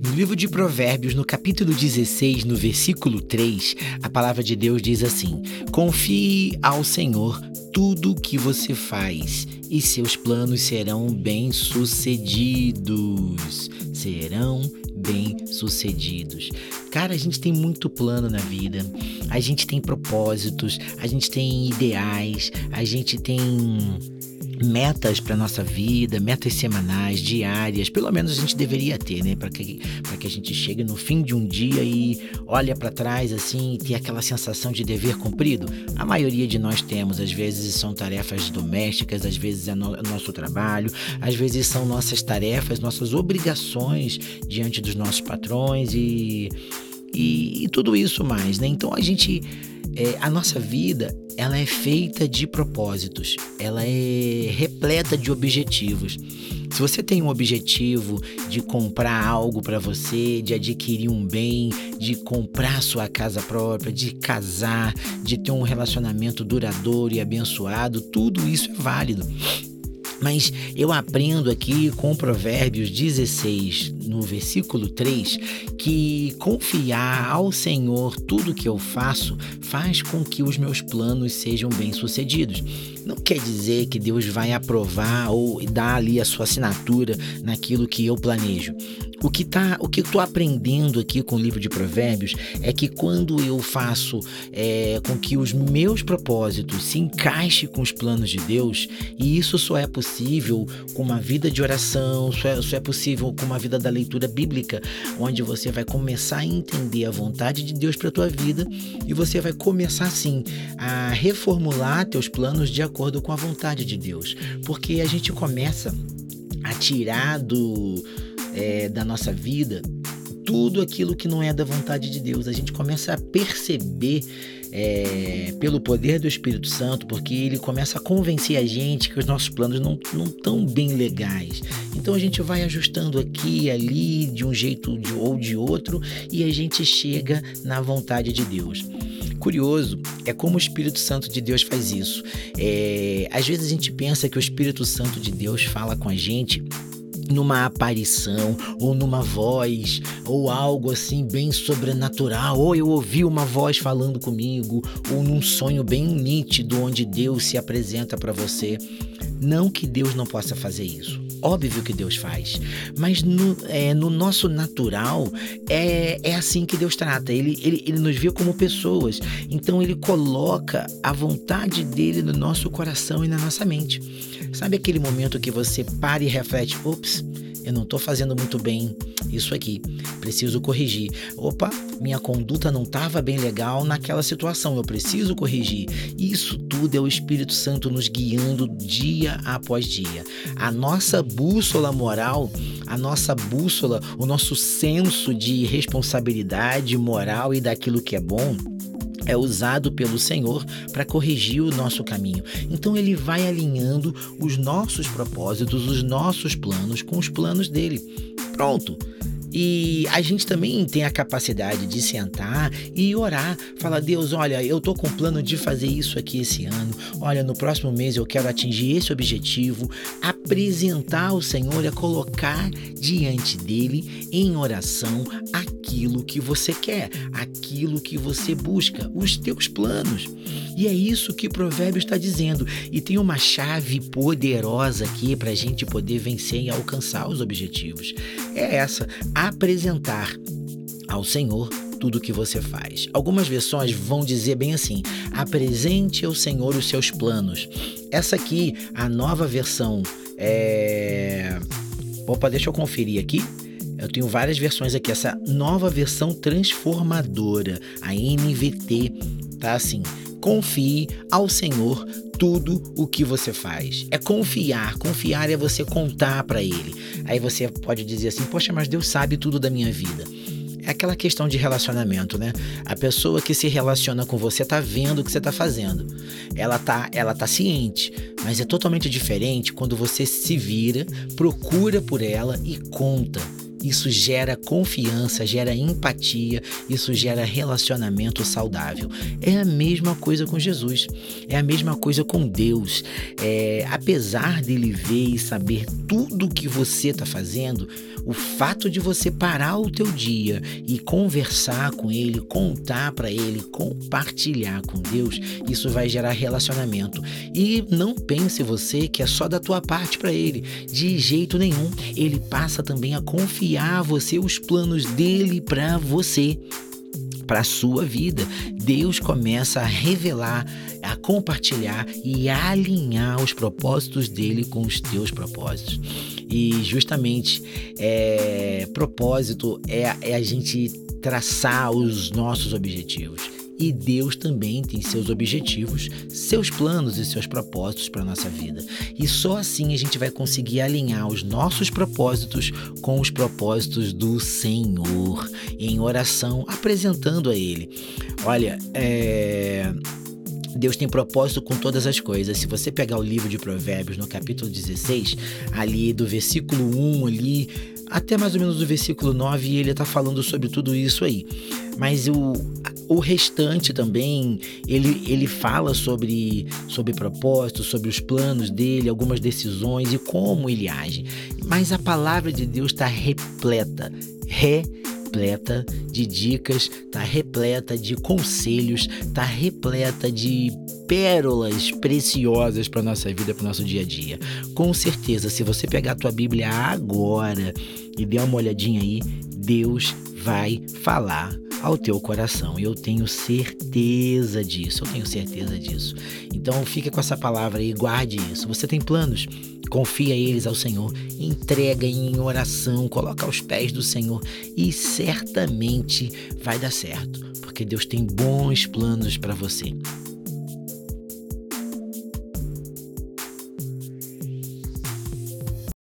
No livro de Provérbios, no capítulo 16, no versículo 3, a palavra de Deus diz assim: Confie ao Senhor tudo o que você faz e seus planos serão bem-sucedidos. Serão bem-sucedidos. Cara, a gente tem muito plano na vida, a gente tem propósitos, a gente tem ideais, a gente tem metas para nossa vida, metas semanais, diárias, pelo menos a gente deveria ter, né, para que para que a gente chegue no fim de um dia e olha para trás assim e tenha aquela sensação de dever cumprido. A maioria de nós temos, às vezes são tarefas domésticas, às vezes é no, nosso trabalho, às vezes são nossas tarefas, nossas obrigações diante dos nossos patrões e e, e tudo isso mais, né? Então a gente é, a nossa vida ela é feita de propósitos, ela é repleta de objetivos. Se você tem um objetivo de comprar algo para você, de adquirir um bem, de comprar sua casa própria, de casar, de ter um relacionamento duradouro e abençoado, tudo isso é válido. Mas eu aprendo aqui com Provérbios 16, no versículo 3, que confiar ao Senhor tudo que eu faço faz com que os meus planos sejam bem-sucedidos. Não quer dizer que Deus vai aprovar ou dar ali a sua assinatura naquilo que eu planejo. O que tá, o que eu tô aprendendo aqui com o livro de Provérbios é que quando eu faço é, com que os meus propósitos se encaixem com os planos de Deus, e isso só é possível com uma vida de oração, só é, só é possível com uma vida da leitura bíblica, onde você vai começar a entender a vontade de Deus para tua vida e você vai começar assim a reformular teus planos de acordo com a vontade de Deus, porque a gente começa a tirar do é, da nossa vida tudo aquilo que não é da vontade de Deus. A gente começa a perceber é, pelo poder do Espírito Santo, porque ele começa a convencer a gente que os nossos planos não estão bem legais. Então a gente vai ajustando aqui ali, de um jeito de, ou de outro, e a gente chega na vontade de Deus. Curioso é como o Espírito Santo de Deus faz isso. É, às vezes a gente pensa que o Espírito Santo de Deus fala com a gente numa aparição ou numa voz ou algo assim bem sobrenatural, ou eu ouvi uma voz falando comigo, ou num sonho bem nítido onde Deus se apresenta para você. Não que Deus não possa fazer isso. Óbvio que Deus faz. Mas no, é, no nosso natural, é, é assim que Deus trata. Ele, ele, ele nos vê como pessoas. Então ele coloca a vontade dele no nosso coração e na nossa mente. Sabe aquele momento que você para e reflete: ops, eu não estou fazendo muito bem isso aqui, preciso corrigir. Opa, minha conduta não estava bem legal naquela situação, eu preciso corrigir. Isso tudo é o Espírito Santo nos guiando dia após dia. A nossa bússola moral, a nossa bússola, o nosso senso de responsabilidade moral e daquilo que é bom é usado pelo Senhor para corrigir o nosso caminho. Então ele vai alinhando os nossos propósitos, os nossos planos com os planos dele. Pronto. E a gente também tem a capacidade de sentar e orar. Falar, Deus, olha, eu tô com plano de fazer isso aqui esse ano. Olha, no próximo mês eu quero atingir esse objetivo. Apresentar ao Senhor é colocar diante dele em oração aquilo que você quer, aquilo que você busca, os teus planos. E é isso que Provérbio está dizendo. E tem uma chave poderosa aqui para a gente poder vencer e alcançar os objetivos. É essa: apresentar ao Senhor tudo o que você faz. Algumas versões vão dizer bem assim: apresente ao Senhor os seus planos. Essa aqui, a nova versão, é. Opa, deixa eu conferir aqui. Eu tenho várias versões aqui. Essa nova versão transformadora, a NVT, tá assim: confie ao Senhor tudo o que você faz. É confiar. Confiar é você contar para Ele. Aí você pode dizer assim: Poxa, mas Deus sabe tudo da minha vida. É aquela questão de relacionamento, né? A pessoa que se relaciona com você tá vendo o que você tá fazendo. Ela tá, ela tá ciente, mas é totalmente diferente quando você se vira, procura por ela e conta Isso gera confiança, gera empatia, isso gera relacionamento saudável. É a mesma coisa com Jesus, é a mesma coisa com Deus. É, apesar dele ver e saber tudo que você está fazendo, o fato de você parar o teu dia e conversar com ele, contar para ele, compartilhar com Deus, isso vai gerar relacionamento. E não pense você que é só da tua parte para ele, de jeito nenhum. Ele passa também a confiar a você os planos dele para você para a sua vida. Deus começa a revelar, a compartilhar e a alinhar os propósitos dele com os teus propósitos. E justamente é, propósito é, é a gente traçar os nossos objetivos. E Deus também tem seus objetivos, seus planos e seus propósitos para a nossa vida. E só assim a gente vai conseguir alinhar os nossos propósitos com os propósitos do Senhor, em oração, apresentando a Ele. Olha, é. Deus tem propósito com todas as coisas. Se você pegar o livro de Provérbios, no capítulo 16, ali do versículo 1 ali, até mais ou menos o versículo 9, ele está falando sobre tudo isso aí. Mas o, o restante também, ele, ele fala sobre, sobre propósitos, sobre os planos dele, algumas decisões e como ele age. Mas a palavra de Deus está repleta, repleta de dicas, está repleta de conselhos, está repleta de pérolas preciosas para nossa vida, para o nosso dia a dia. Com certeza, se você pegar a tua Bíblia agora e der uma olhadinha aí, Deus vai falar ao teu coração. Eu tenho certeza disso, eu tenho certeza disso. Então fica com essa palavra aí, guarde isso. Você tem planos? Confia eles ao Senhor, entrega em oração, coloca aos pés do Senhor e certamente vai dar certo, porque Deus tem bons planos para você.